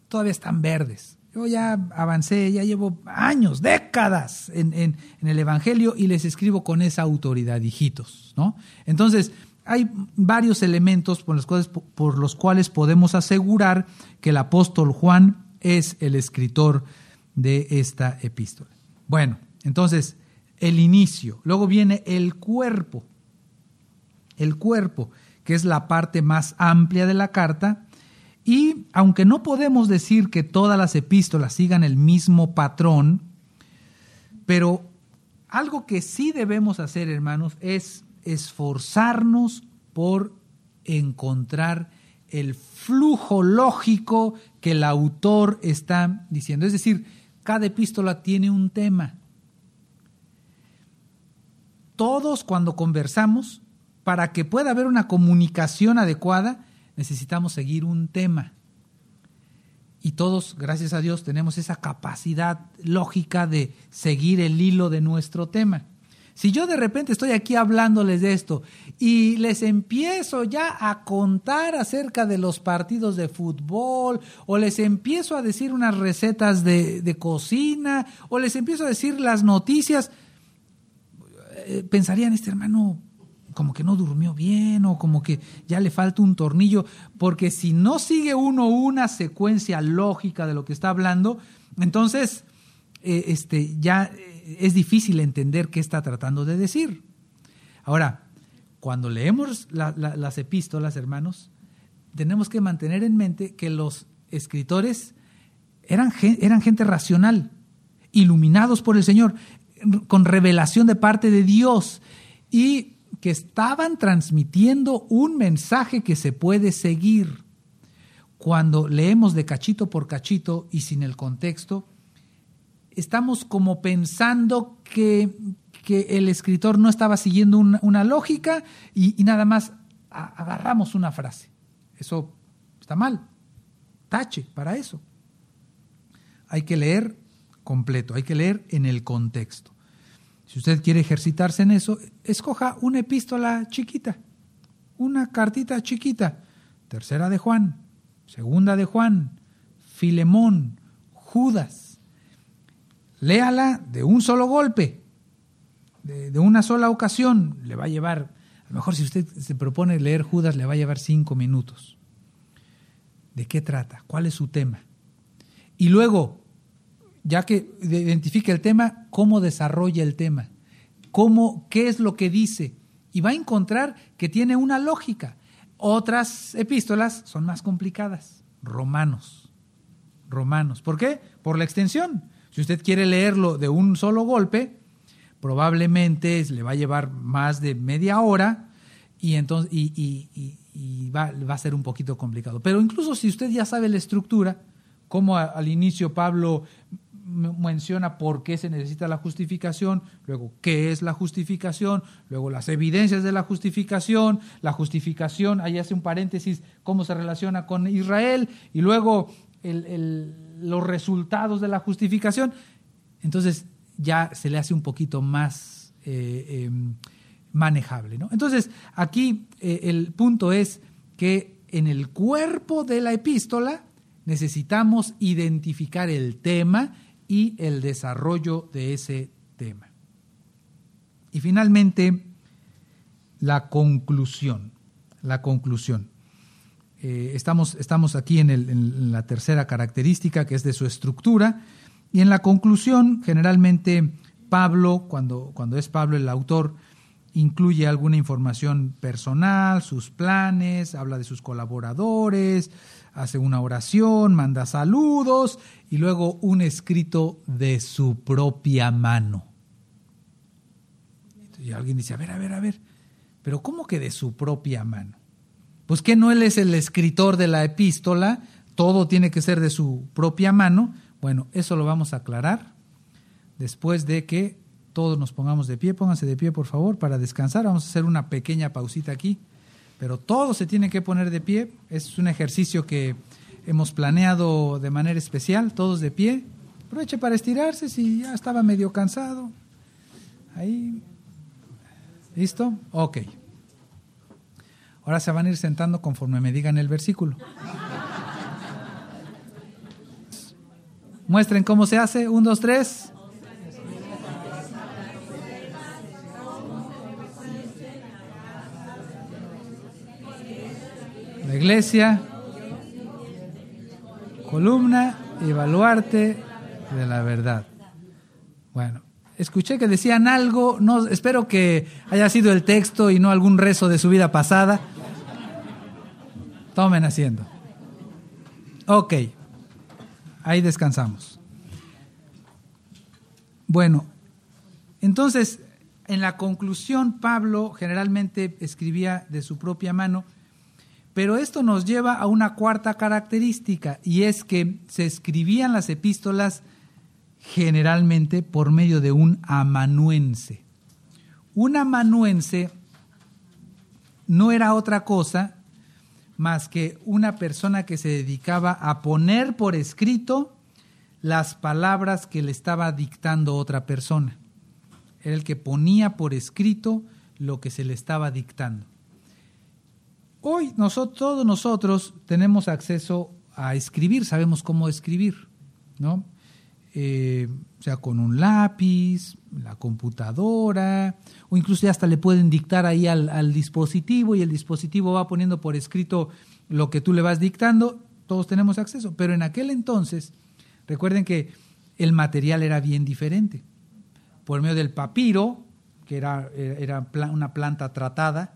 todavía están verdes. Yo ya avancé, ya llevo años, décadas en, el Evangelio y les escribo con esa autoridad, hijitos. ¿no? Entonces, hay varios elementos por los, cuales, por los cuales podemos asegurar que el apóstol Juan es el escritor de esta epístola. Bueno, entonces, el inicio. Luego viene el cuerpo. El cuerpo, que es la parte más amplia de la carta. Y aunque no podemos decir que todas las epístolas sigan el mismo patrón, pero algo que sí debemos hacer, hermanos, es esforzarnos por encontrar el flujo lógico que el autor está diciendo. Es decir, cada epístola tiene un tema. Todos cuando conversamos, para que pueda haber una comunicación adecuada, necesitamos seguir un tema. Y todos, gracias a Dios, tenemos esa capacidad lógica de seguir el hilo de nuestro tema. Si yo de repente estoy aquí hablándoles de esto y les empiezo ya a contar acerca de los partidos de fútbol, o les empiezo a decir unas recetas de, de cocina, o les empiezo a decir las noticias, eh, pensarían, este hermano como que no durmió bien o como que ya le falta un tornillo, porque si no sigue uno una secuencia lógica de lo que está hablando, entonces eh, este, ya eh, es difícil entender qué está tratando de decir. Ahora, cuando leemos las epístolas, hermanos, tenemos que mantener en mente que los escritores eran, eran gente racional, iluminados por el Señor, con revelación de parte de Dios y que estaban transmitiendo un mensaje que se puede seguir. Cuando leemos de cachito por cachito y sin el contexto, estamos como pensando que, el escritor no estaba siguiendo una, lógica y, y nada más agarramos una frase. Eso está mal. Tache para eso. Hay que leer completo, hay que leer en el contexto. Si usted quiere ejercitarse en eso, escoja una epístola chiquita, una cartita chiquita, tercera de Juan, segunda de Juan, Filemón, Judas. Léala de un solo golpe, de, una sola ocasión. Le va a llevar, a lo mejor si usted se propone leer Judas, le va a llevar cinco minutos. ¿De qué trata? ¿Cuál es su tema? Y luego, ya que identifique el tema, cómo desarrolla el tema, cómo, qué es lo que dice, y va a encontrar que tiene una lógica. Otras epístolas son más complicadas. Romanos. Romanos. ¿Por qué? Por la extensión. Si usted quiere leerlo de un solo golpe, probablemente le va a llevar más de media hora y entonces y, va, a ser un poquito complicado. Pero incluso si usted ya sabe la estructura, como al inicio Pablo menciona por qué se necesita la justificación, luego qué es la justificación, luego las evidencias de la justificación, la justificación, ahí hace un paréntesis, cómo se relaciona con Israel, y luego los resultados de la justificación. Entonces ya se le hace un poquito más eh, em, manejable. ¿no? Entonces aquí eh, el punto es que en el cuerpo de la epístola necesitamos identificar el tema y el desarrollo de ese tema. Y finalmente, la conclusión. La conclusión. Eh, estamos, estamos, aquí en, la tercera característica, que es de su estructura, Y en la conclusión, generalmente Pablo, cuando, cuando es Pablo el autor, incluye alguna información personal, sus planes, habla de sus colaboradores, hace una oración, manda saludos y luego un escrito de su propia mano. Y alguien dice, a ver, a ver, a ver, pero ¿cómo que de su propia mano? Pues que no él es el escritor de la epístola, todo tiene que ser de su propia mano. Bueno, eso lo vamos a aclarar después de que todos nos pongamos de pie. Pónganse de pie, por favor, para descansar. Vamos a hacer una pequeña pausita aquí. Pero todos se tienen que poner de pie. Es un ejercicio que hemos planeado de manera especial, todos de pie. Aproveche para estirarse si ya estaba medio cansado. Ahí. ¿Listo? Ok. Ahora se van a ir sentando conforme me digan el versículo. Muestren cómo se hace. Un, dos, tres. La iglesia, columna y baluarte de la verdad. Bueno, escuché que decían algo, no, espero que haya sido el texto y no algún rezo de su vida pasada. Tomen haciendo. Ok, ahí descansamos. Bueno, entonces, en la conclusión, Pablo generalmente escribía de su propia mano, pero esto nos lleva a una cuarta característica, y es que se escribían las epístolas generalmente por medio de un amanuense. Un amanuense no era otra cosa más que una persona que se dedicaba a poner por escrito las palabras que le estaba dictando otra persona. Era el que ponía por escrito lo que se le estaba dictando. Hoy nosotros, todos nosotros tenemos acceso a escribir, sabemos cómo escribir, ¿no? Eh, o sea, con un lápiz, la computadora, o incluso hasta le pueden dictar ahí al, dispositivo y el dispositivo va poniendo por escrito lo que tú le vas dictando, todos tenemos acceso. Pero en aquel entonces, recuerden que el material era bien diferente. Por medio del papiro, que era, era una planta tratada,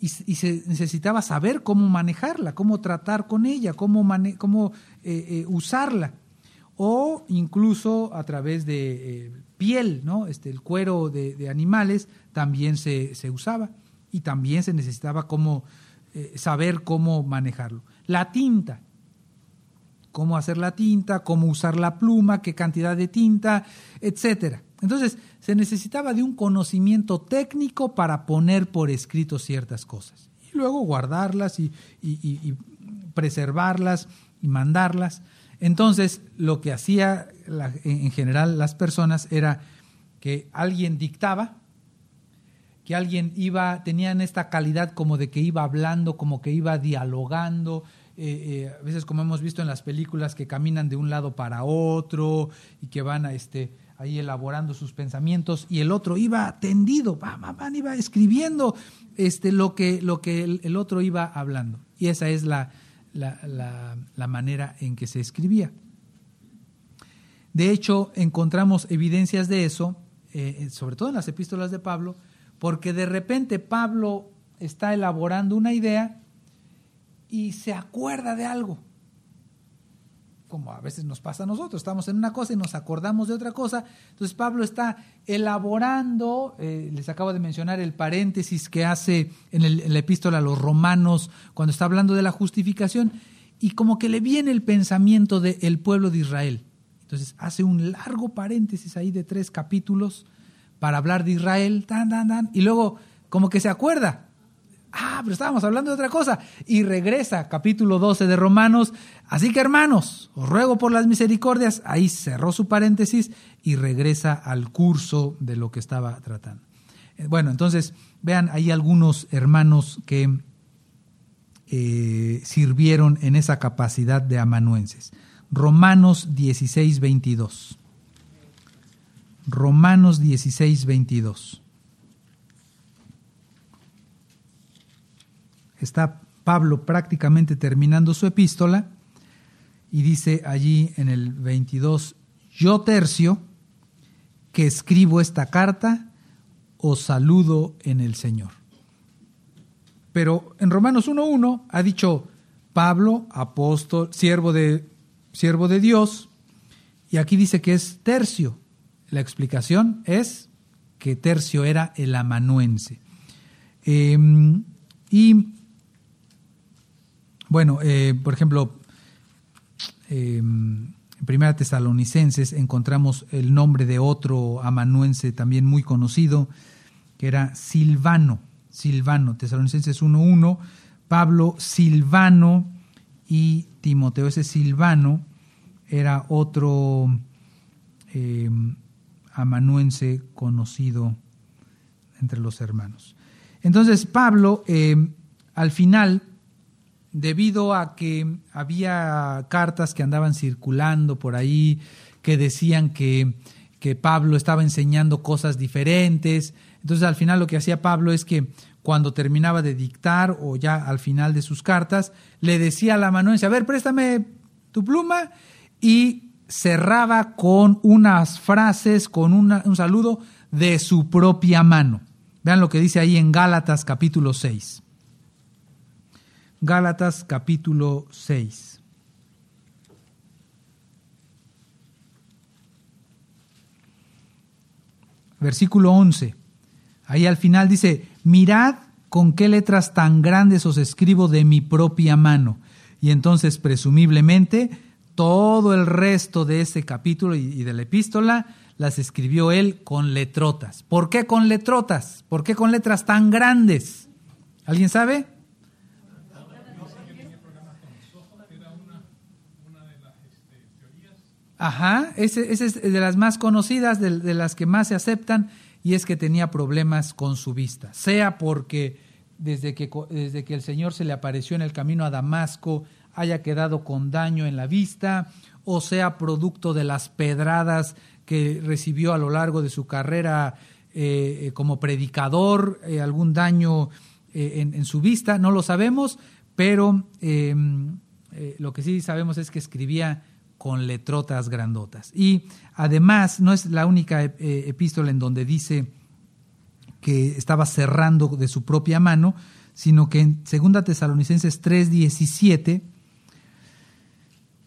y, se necesitaba saber cómo manejarla, cómo tratar con ella, cómo, cómo eh, eh, usarla o incluso a través de eh, piel, ¿no? Este, el cuero de, animales también se, se, usaba y también se necesitaba cómo, eh, saber cómo manejarlo. La tinta, cómo hacer la tinta, cómo usar la pluma, qué cantidad de tinta, etcétera. Entonces, se necesitaba de un conocimiento técnico para poner por escrito ciertas cosas y luego guardarlas y, y preservarlas y mandarlas. Entonces, lo que hacía en general las personas era que alguien dictaba, que alguien iba, tenían esta calidad como de que iba hablando, como que iba dialogando, eh, eh, a veces como hemos visto en las películas que caminan de un lado para otro y que van a este ahí elaborando sus pensamientos y el otro iba tendido, van, iba escribiendo este lo que lo que el otro iba hablando. Y esa es la, la, la, manera en que se escribía. De hecho, encontramos evidencias de eso, eh, sobre todo en las epístolas de Pablo, porque de repente Pablo está elaborando una idea y se acuerda de algo como a veces nos pasa a nosotros, estamos en una cosa y nos acordamos de otra cosa. Entonces Pablo está elaborando, eh, les acabo de mencionar el paréntesis que hace en, el, la epístola a los romanos cuando está hablando de la justificación, y como que le viene el pensamiento del pueblo de Israel. Entonces hace un largo paréntesis ahí de tres capítulos para hablar de Israel, tan, tan, tan, y luego como que se acuerda, Ah, pero estábamos hablando de otra cosa. Y regresa, capítulo 12 de Romanos. Así que hermanos, os ruego por las misericordias. Ahí cerró su paréntesis y regresa al curso de lo que estaba tratando. Eh, bueno, entonces, vean, hay algunos hermanos que eh, sirvieron en esa capacidad de amanuenses. Romanos 16, 22. Romanos 16, 22. está Pablo prácticamente terminando su epístola y dice allí en el 22, yo tercio, que escribo esta carta, os saludo en el Señor. Pero en Romanos 1.1 ha dicho Pablo, apóstol, siervo de, siervo de Dios, y aquí dice que es tercio. La explicación es que tercio era el amanuense. Em, y bueno, eh, por ejemplo, en Primera Tesalonicenses encontramos el nombre de otro amanuense también muy conocido, que era Silvano. Silvano, Tesalonicenses 1.1, Pablo Silvano y Timoteo. Ese Silvano era otro em, amanuense conocido entre los hermanos. Entonces Pablo, em, al final, debido a que había cartas que andaban circulando por ahí, que decían que, que Pablo estaba enseñando cosas diferentes, entonces al final lo que hacía Pablo es que cuando terminaba de dictar o ya al final de sus cartas, le decía a la amanuense, a ver, préstame tu pluma y cerraba con unas frases, con un saludo de su propia mano. Vean lo que dice ahí en Gálatas capítulo 6. Gálatas capítulo 6. Versículo 11. Ahí al final dice, mirad con qué letras tan grandes os escribo de mi propia mano. Y entonces, presumiblemente, todo el resto de ese capítulo y de la epístola las escribió él con letrotas. ¿Por qué con letrotas? ¿Por qué con letras tan grandes? ¿Alguien sabe? Ajá, ese, es de las más conocidas, de, las que más se aceptan, y es que tenía problemas con su vista. Sea porque desde que, desde que el Señor se le apareció en el camino a Damasco haya quedado con daño en la vista, o sea producto de las pedradas que recibió a lo largo de su carrera eh, eh, como predicador, eh, algún daño en, en, su vista, no lo sabemos, pero em, lo que sí sabemos es que escribía con letrotas grandotas. Y además no es la única epístola en donde dice que estaba cerrando de su propia mano, sino que en 2 Tesalonicenses 3:17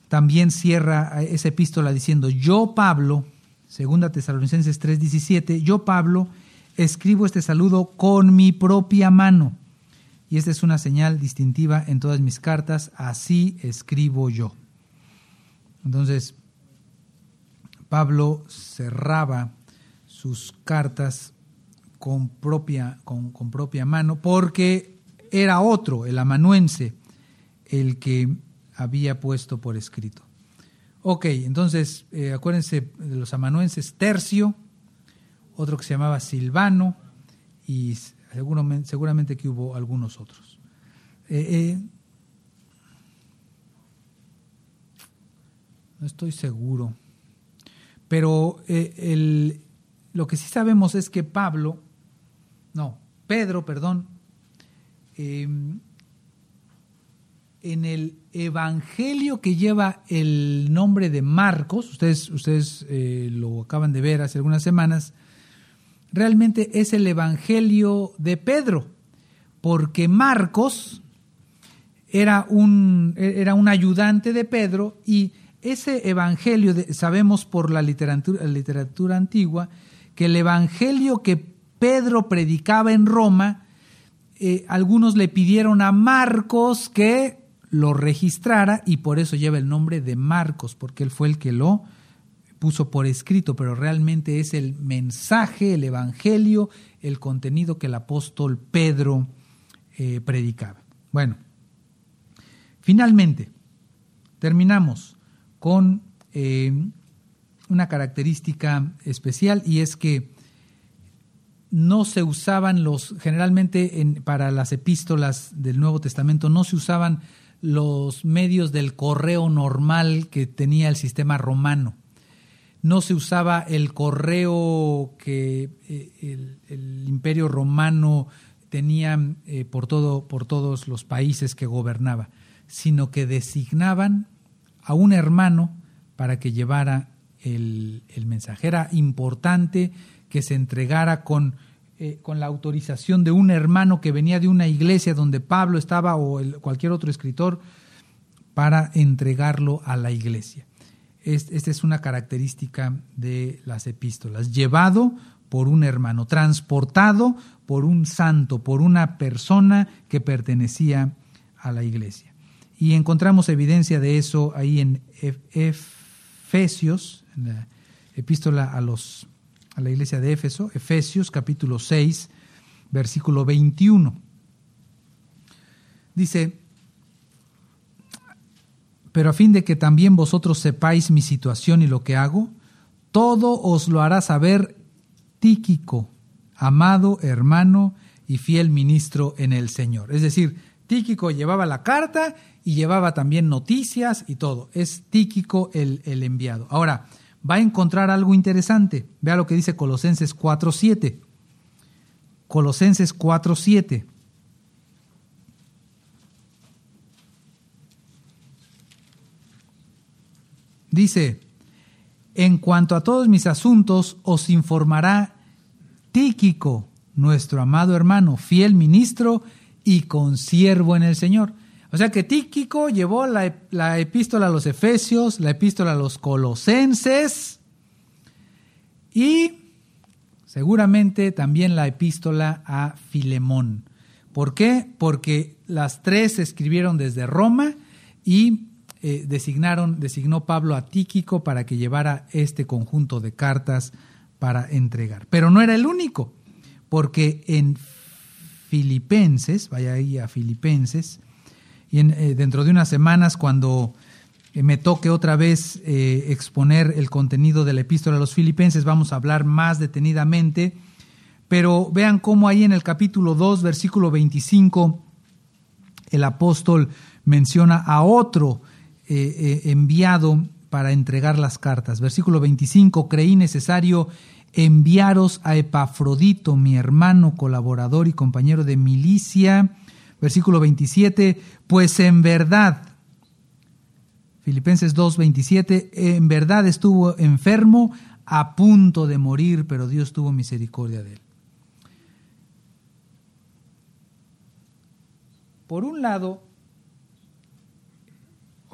también cierra esa epístola diciendo, yo Pablo, segunda Tesalonicenses 3:17, yo Pablo escribo este saludo con mi propia mano. Y esta es una señal distintiva en todas mis cartas, así escribo yo. Entonces, Pablo cerraba sus cartas con propia, con, con propia mano porque era otro, el amanuense, el que había puesto por escrito. Ok, entonces eh, acuérdense de los amanuenses, Tercio, otro que se llamaba Silvano, y seguramente, seguramente que hubo algunos otros. Eh, eh, no estoy seguro, pero el, lo que sí sabemos es que Pablo, no, Pedro, perdón, en el Evangelio que lleva el nombre de Marcos, ustedes, ustedes eh, lo acaban de ver hace algunas semanas, realmente es el Evangelio de Pedro, porque Marcos era un, era un ayudante de Pedro y ese Evangelio, sabemos por la literatura, antigua, que el Evangelio que Pedro predicaba en Roma, eh, algunos le pidieron a Marcos que lo registrara y por eso lleva el nombre de Marcos, porque él fue el que lo puso por escrito, pero realmente es el mensaje, el evangelio, el contenido que el apóstol Pedro eh, predicaba. Bueno, finalmente, terminamos con eh, una característica especial y es que no se usaban los, generalmente en, para las epístolas del Nuevo Testamento, no se usaban los medios del correo normal que tenía el sistema romano. No se usaba el correo que eh, el, imperio romano tenía eh, por, todo, por todos los países que gobernaba, sino que designaban a un hermano para que llevara el, el mensaje. Era importante que se entregara con, eh, con la autorización de un hermano que venía de una iglesia donde Pablo estaba o cualquier otro escritor para entregarlo a la iglesia. esta es una característica de las epístolas. Llevado por un hermano, transportado por un santo, por una persona que pertenecía a la iglesia. Y encontramos evidencia de eso ahí en Efesios, en la epístola a, los, a la iglesia de Éfeso, Efesios capítulo 6, versículo 21. Dice, pero a fin de que también vosotros sepáis mi situación y lo que hago, todo os lo hará saber Tíquico, amado hermano y fiel ministro en el Señor. Es decir, Tíquico llevaba la carta y llevaba también noticias y todo. Es Tíquico el, el enviado. Ahora, va a encontrar algo interesante. Vea lo que dice Colosenses 4.7. Colosenses 4.7. Dice, en cuanto a todos mis asuntos, os informará Tíquico, nuestro amado hermano, fiel ministro y consiervo en el Señor. O sea que Tíquico llevó la, epístola a los Efesios, la epístola a los Colosenses y seguramente también la epístola a Filemón. ¿Por qué? Porque las tres se escribieron desde Roma y eh, designaron, designó Pablo a Tíquico para que llevara este conjunto de cartas para entregar. Pero no era el único, porque en Filipenses, vaya ahí a Filipenses, eh, dentro de unas semanas cuando eh, me toque otra vez eh, exponer el contenido de la epístola a los Filipenses, vamos a hablar más detenidamente, pero vean cómo ahí en el capítulo 2, versículo 25, el apóstol menciona a otro enviado para entregar las cartas. Versículo 25, creí necesario enviaros a Epafrodito, mi hermano, colaborador y compañero de milicia. Versículo 27, pues en verdad, Filipenses 2, 27, en verdad estuvo enfermo a punto de morir, pero Dios tuvo misericordia de él. Por un lado,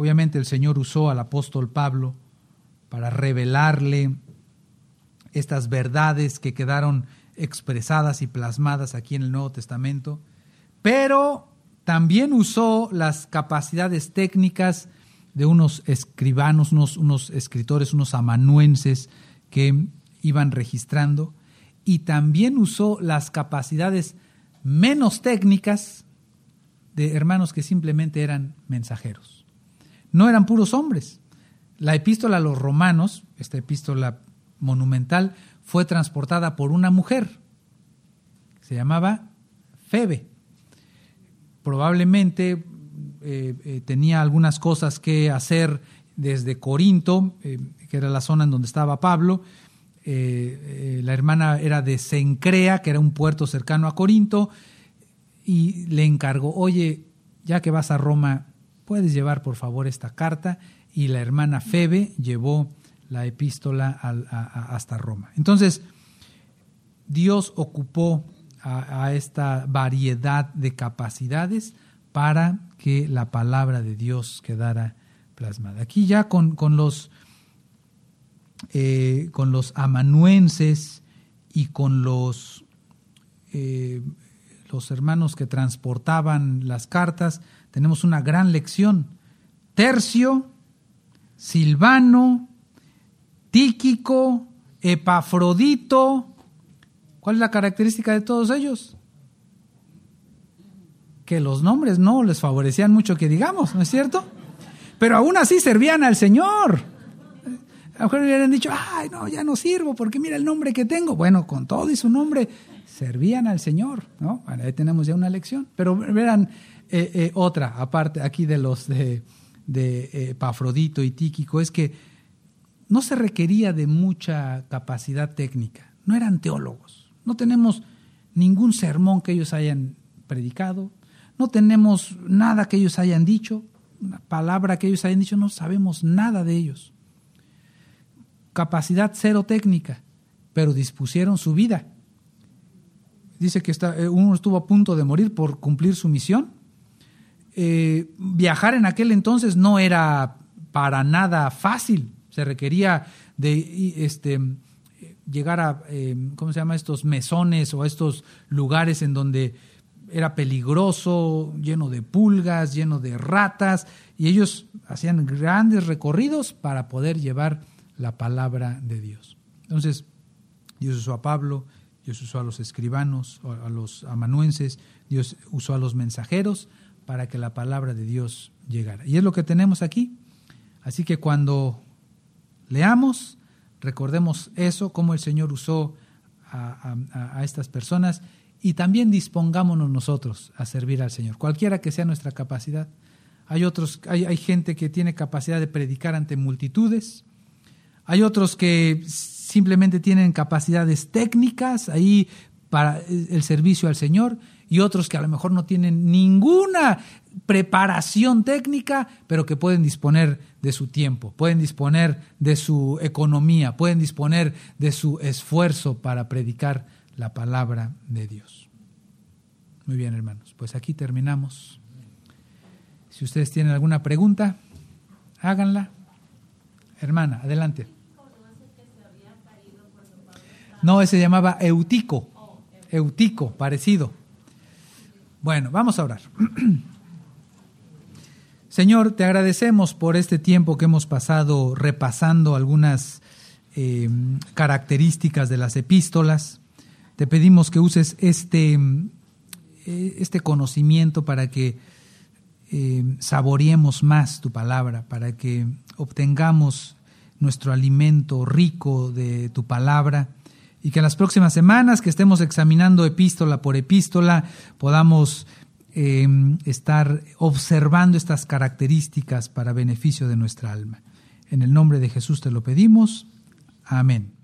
Obviamente el Señor usó al apóstol Pablo para revelarle estas verdades que quedaron expresadas y plasmadas aquí en el Nuevo Testamento, pero también usó las capacidades técnicas de unos escribanos, unos, escritores, unos amanuenses que iban registrando, y también usó las capacidades menos técnicas de hermanos que simplemente eran mensajeros no eran puros hombres. La epístola a los romanos, esta epístola monumental, fue transportada por una mujer. Se llamaba Febe. Probablemente eh, eh, tenía algunas cosas que hacer desde Corinto, eh, que era la zona en donde estaba Pablo. la hermana era de Sencrea, que era un puerto cercano a Corinto, y le encargó, oye, ya que vas a Roma, puedes llevar por favor esta carta y la hermana Febe llevó la epístola hasta Roma. Entonces, Dios ocupó a, esta variedad de capacidades para que la palabra de Dios quedara plasmada. Aquí ya con, los, eh, con los amanuenses y con los, eh, los hermanos que transportaban las cartas, tenemos una gran lección. Tercio, Silvano, Tíquico, Epafrodito. ¿Cuál es la característica de todos ellos? Que los nombres no les favorecían mucho que digamos, ¿no es cierto? Pero aún así servían al Señor. A lo mejor hubieran dicho, ay, no, ya no sirvo porque mira el nombre que tengo. Bueno, con todo y su nombre, servían al Señor, ¿no? ahí tenemos ya una lección. Pero verán, eh, eh, otra, aparte aquí de los de, de eh, Pafrodito y Tíquico, es que no se requería de mucha capacidad técnica, no eran teólogos, no tenemos ningún sermón que ellos hayan predicado, no tenemos nada que ellos hayan dicho, una palabra que ellos hayan dicho, no sabemos nada de ellos. capacidad cero técnica, pero dispusieron su vida. Dice que está, eh, uno estuvo a punto de morir por cumplir su misión. Eh, viajar en aquel entonces no era para nada fácil. Se requería de este, llegar a, eh, ¿cómo se llama? Estos mesones o estos lugares en donde era peligroso, lleno de pulgas, lleno de ratas, y ellos hacían grandes recorridos para poder llevar la palabra de Dios. Entonces, Dios usó a Pablo, Dios usó a los escribanos, a los amanuenses, Dios usó a los mensajeros para que la palabra de Dios llegara. Y es lo que tenemos aquí. Así que cuando leamos, recordemos eso, cómo el Señor usó a, estas personas y también dispongámonos nosotros a servir al Señor, cualquiera que sea nuestra capacidad. Hay otros, hay, hay, gente que tiene capacidad de predicar ante multitudes, hay otros que simplemente tienen capacidades técnicas. Ahí para el servicio al Señor y otros que a lo mejor no tienen ninguna preparación técnica, pero que pueden disponer de su tiempo, pueden disponer de su economía, pueden disponer de su esfuerzo para predicar la palabra de Dios. Muy bien, hermanos, pues aquí terminamos. Si ustedes tienen alguna pregunta, háganla. Hermana, adelante. No, ese se llamaba Eutico. Eutico, parecido. Bueno, vamos a orar. Señor, te agradecemos por este tiempo que hemos pasado repasando algunas eh, características de las epístolas. Te pedimos que uses este, eh, este conocimiento para que eh, saboreemos más tu palabra, para que obtengamos nuestro alimento rico de tu palabra y que en las próximas semanas que estemos examinando epístola por epístola podamos eh, estar observando estas características para beneficio de nuestra alma. En el nombre de Jesús te lo pedimos. Amén.